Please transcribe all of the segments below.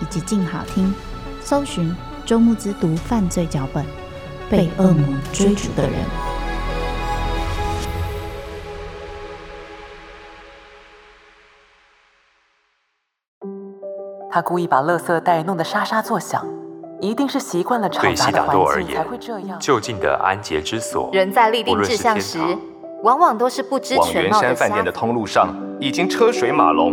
以及静好听，搜寻。周慕之读犯罪脚本，被恶魔追逐的人。他故意把垃圾袋弄得沙沙作响，一定是习惯了嘈杂的环境才会这样。就近的安洁之所，人在立定志向时，往往都是不知全貌的。往圆山饭店的通路上，已经车水马龙，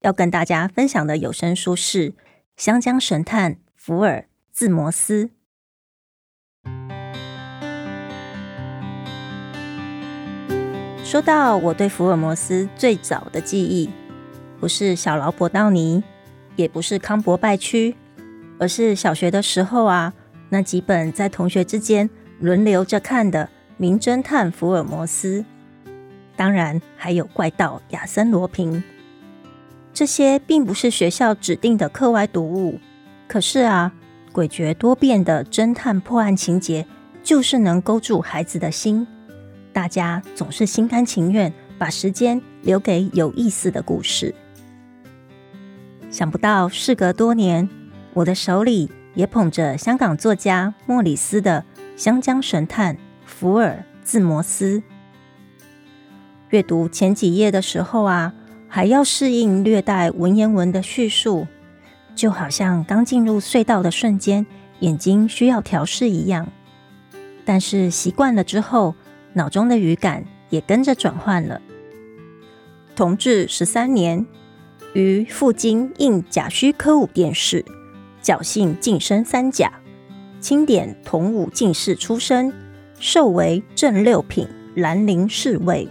要跟大家分享的有声书是《香江神探》。福尔·自摩斯。说到我对福尔摩斯最早的记忆，不是小劳勃道尼，也不是康伯拜区，而是小学的时候啊，那几本在同学之间轮流着看的《名侦探福尔摩斯》，当然还有怪盗亚森·罗平。这些并不是学校指定的课外读物。可是啊，诡谲多变的侦探破案情节，就是能勾住孩子的心。大家总是心甘情愿把时间留给有意思的故事。想不到事隔多年，我的手里也捧着香港作家莫里斯的《香江神探福尔·自摩斯》。阅读前几页的时候啊，还要适应略带文言文的叙述。就好像刚进入隧道的瞬间，眼睛需要调试一样。但是习惯了之后，脑中的语感也跟着转换了。同治十三年，于赴京应甲戌科武殿试，侥幸晋升三甲，钦点同武进士出身，授为正六品兰陵侍卫。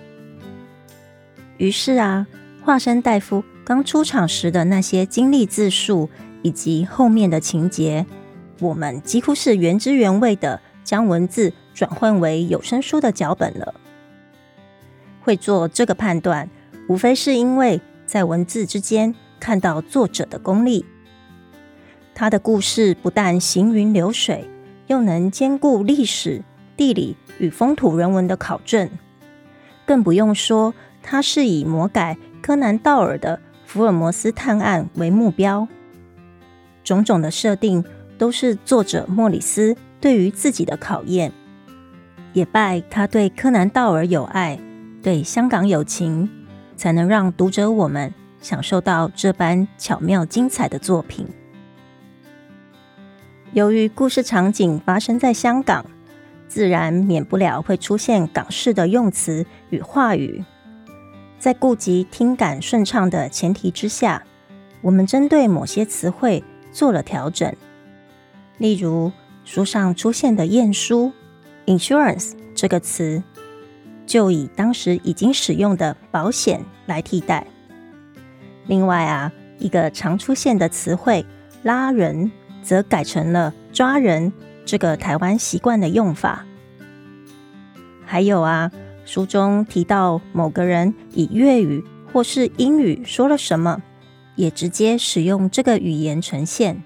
于是啊，华生大夫。刚出场时的那些经历自述，以及后面的情节，我们几乎是原汁原味的将文字转换为有声书的脚本了。会做这个判断，无非是因为在文字之间看到作者的功力。他的故事不但行云流水，又能兼顾历史、地理与风土人文的考证，更不用说他是以魔改柯南道尔的。福尔摩斯探案为目标，种种的设定都是作者莫里斯对于自己的考验，也拜他对柯南道尔有爱，对香港有情，才能让读者我们享受到这般巧妙精彩的作品。由于故事场景发生在香港，自然免不了会出现港式的用词与话语。在顾及听感顺畅的前提之下，我们针对某些词汇做了调整。例如，书上出现的“验书 ”（insurance） 这个词，就以当时已经使用的“保险”来替代。另外啊，一个常出现的词汇“拉人”则改成了“抓人”这个台湾习惯的用法。还有啊。书中提到某个人以粤语或是英语说了什么，也直接使用这个语言呈现。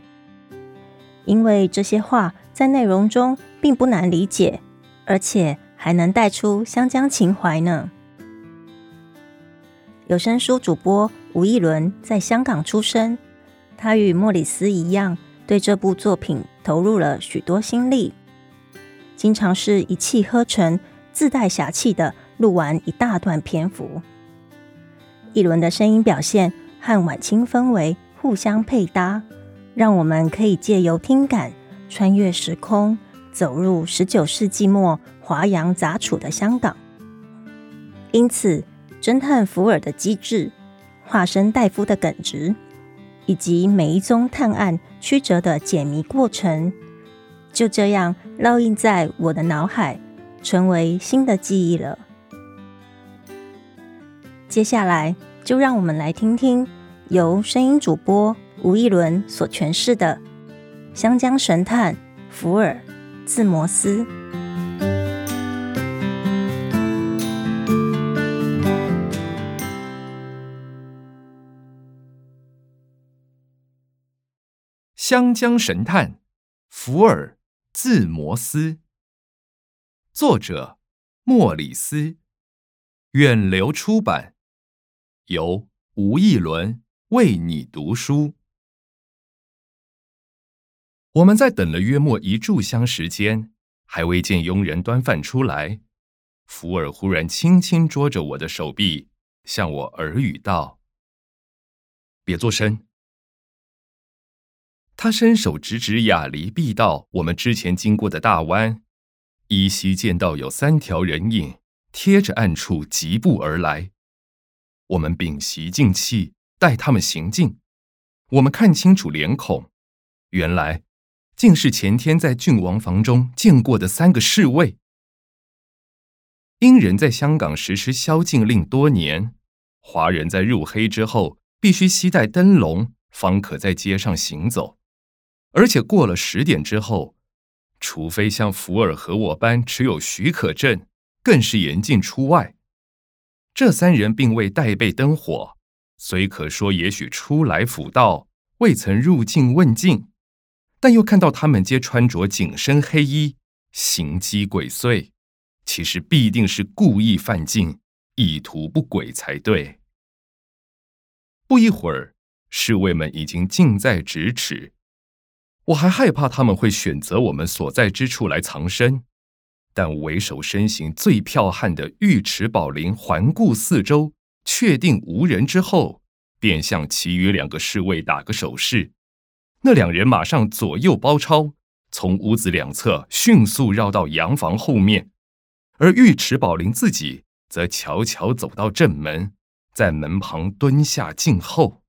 因为这些话在内容中并不难理解，而且还能带出湘江情怀呢。有声书主播吴逸伦在香港出生，他与莫里斯一样，对这部作品投入了许多心力，经常是一气呵成、自带侠气的录完一大段篇幅。一轮的声音表现和晚清氛围互相配搭，让我们可以借由听感穿越时空，走入十九世纪末华洋杂处的香港。因此，侦探福尔的机智，化身戴夫的耿直，以及每一宗探案曲折的解谜过程，就这样烙印在我的脑海，成为新的记忆了。接下来，就让我们来听听由声音主播吴一伦所诠释的《湘江神探福尔字摩斯》。湘江神探福尔字摩斯，作者莫里斯，远流出版，由吴逸伦为你读书。我们在等了约莫一炷香时间，还未见佣人端饭出来，福尔忽然轻轻捉着我的手臂，向我耳语道：“别作声。”他伸手指指亚离毕道，我们之前经过的大湾，依稀见到有三条人影贴着暗处疾步而来。我们屏息静气，待他们行进。我们看清楚脸孔，原来竟是前天在郡王房中见过的三个侍卫。英人在香港实施宵禁令多年，华人在入黑之后必须携带灯笼，方可在街上行走。而且过了十点之后，除非像福尔和我般持有许可证，更是严禁出外。这三人并未带备灯火，虽可说也许初来辅道，未曾入境问境，但又看到他们皆穿着紧身黑衣，行迹鬼祟，其实必定是故意犯禁，意图不轨才对。不一会儿，侍卫们已经近在咫尺。我还害怕他们会选择我们所在之处来藏身，但为首身形最剽悍的尉迟宝林环顾四周，确定无人之后，便向其余两个侍卫打个手势。那两人马上左右包抄，从屋子两侧迅速绕到洋房后面，而尉迟宝林自己则悄悄走到正门，在门旁蹲下静候。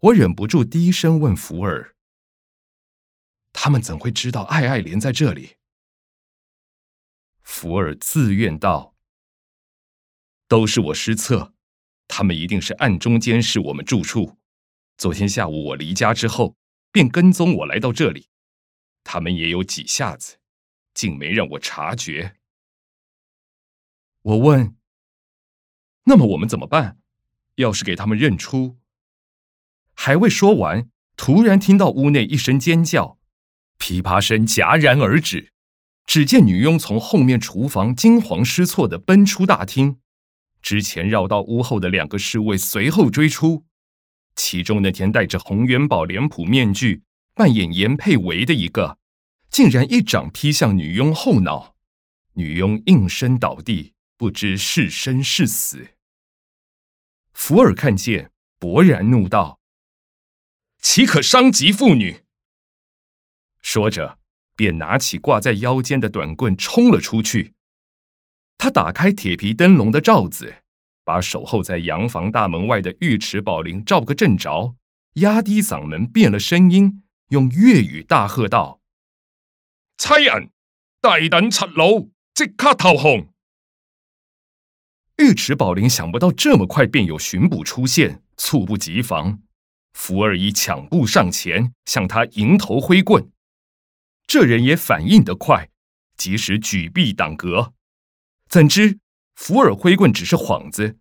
我忍不住低声问福尔：“他们怎会知道爱爱莲在这里？”福尔自怨道：“都是我失策，他们一定是暗中监视我们住处。昨天下午我离家之后，便跟踪我来到这里。他们也有几下子，竟没让我察觉。”我问：“那么我们怎么办？要是给他们认出？”还未说完，突然听到屋内一声尖叫，噼啪声戛然而止。只见女佣从后面厨房惊慌失措地奔出大厅，之前绕到屋后的两个侍卫随后追出，其中那天戴着红元宝脸谱面具扮演严佩维的一个，竟然一掌劈向女佣后脑，女佣应声倒地，不知是生是死。福尔看见，勃然怒道。岂可伤及妇女？说着，便拿起挂在腰间的短棍冲了出去。他打开铁皮灯笼的罩子，把守候在洋房大门外的尉迟宝林照个正着，压低嗓门变了声音，用粤语大喝道：“差人，大胆贼佬，即刻投降！”尉迟宝林想不到这么快便有巡捕出现，猝不及防。福尔已抢步上前，向他迎头挥棍。这人也反应得快，及时举臂挡格。怎知福尔挥棍只是幌子，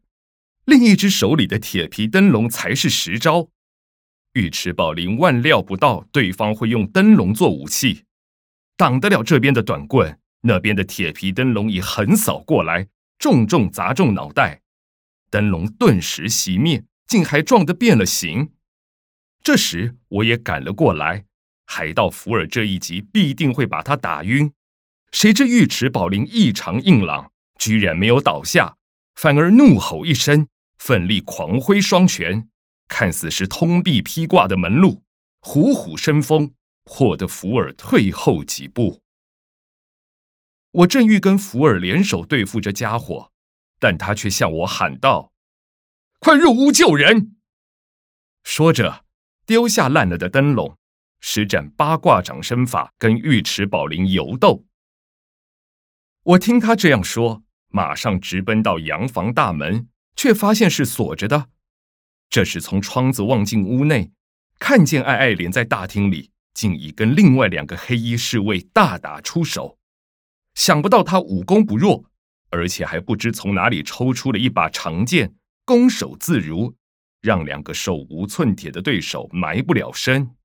另一只手里的铁皮灯笼才是实招。尉迟宝林万料不到对方会用灯笼做武器，挡得了这边的短棍，那边的铁皮灯笼已横扫过来，重重砸中脑袋，灯笼顿时熄灭，竟还撞得变了形。这时我也赶了过来，海盗福尔这一击必定会把他打晕。谁知尉迟宝林异常硬朗，居然没有倒下，反而怒吼一声，奋力狂挥双拳，看似是通臂披挂的门路，虎虎生风，迫得福尔退后几步。我正欲跟福尔联手对付这家伙，但他却向我喊道：“快入屋救人！”说着，丢下烂了的灯笼，施展八卦掌身法跟尉迟宝林游斗。我听他这样说，马上直奔到洋房大门，却发现是锁着的。这时从窗子望进屋内，看见爱爱莲在大厅里，竟已跟另外两个黑衣侍卫大打出手。想不到他武功不弱，而且还不知从哪里抽出了一把长剑，攻守自如，让两个手无寸铁的对手埋不了身。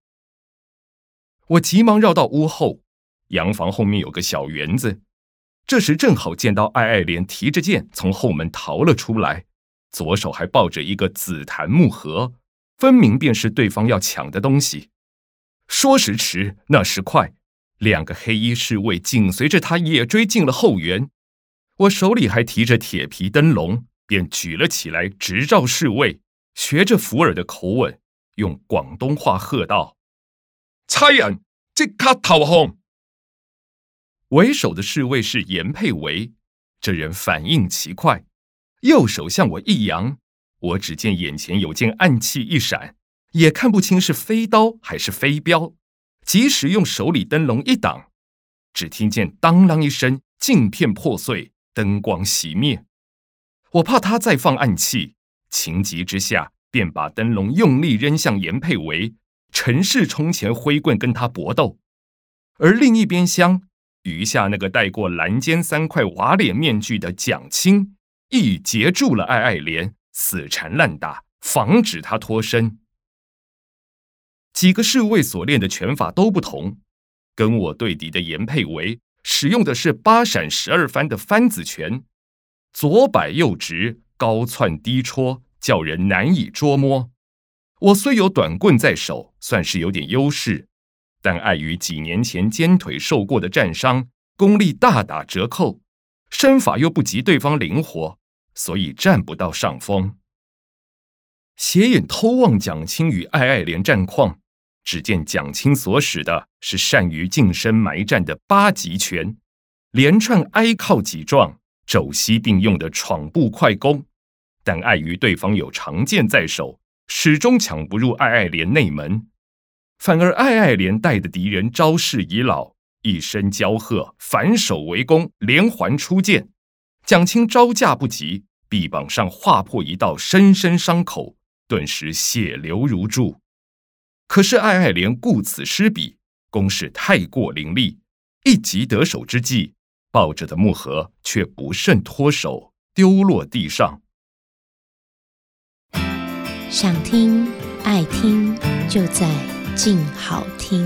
我急忙绕到屋后，洋房后面有个小园子。这时正好见到爱爱莲提着剑从后门逃了出来，左手还抱着一个紫檀木盒，分明便是对方要抢的东西。说时迟，那时快，两个黑衣侍卫紧随着他也追进了后园。我手里还提着铁皮灯笼，便举了起来，直照侍卫，学着福尔的口吻，用广东话喝道：“差人，即刻投降！”为首的侍卫是严佩维，这人反应奇快，右手向我一扬，我只见眼前有件暗器一闪，也看不清是飞刀还是飞镖，及时用手里灯笼一挡，只听见当啷一声，镜片破碎，灯光熄灭。我怕他再放暗器，情急之下便把灯笼用力扔向严佩维，陈氏冲前挥棍跟他搏斗，而另一边厢。余下那个戴过蓝尖三块瓦脸面具的蒋青，亦截住了爱爱莲，死缠烂打，防止他脱身。几个侍卫所练的拳法都不同，跟我对敌的严佩维使用的是八闪十二翻的翻子拳，左摆右直，高窜低戳，叫人难以捉摸。我虽有短棍在手，算是有点优势。但碍于几年前肩腿受过的战伤，功力大打折扣，身法又不及对方灵活，所以占不到上风。斜眼偷望蒋青与爱爱莲战况，只见蒋青所使的是善于近身埋战的八极拳，连串挨靠挤撞、肘膝并用的闯步快攻，但碍于对方有长剑在手，始终抢不入爱爱莲内门。反而爱爱莲带的敌人招式已老，一声骄喝，反手围攻，连环出剑，蒋青招架不及，臂膀上划破一道深深伤口，顿时血流如注。可是爱爱莲顾此失彼，攻势太过凌厉，一击得手之际，抱着的木盒却不慎脱手，丢落地上。想听爱听就在静好听。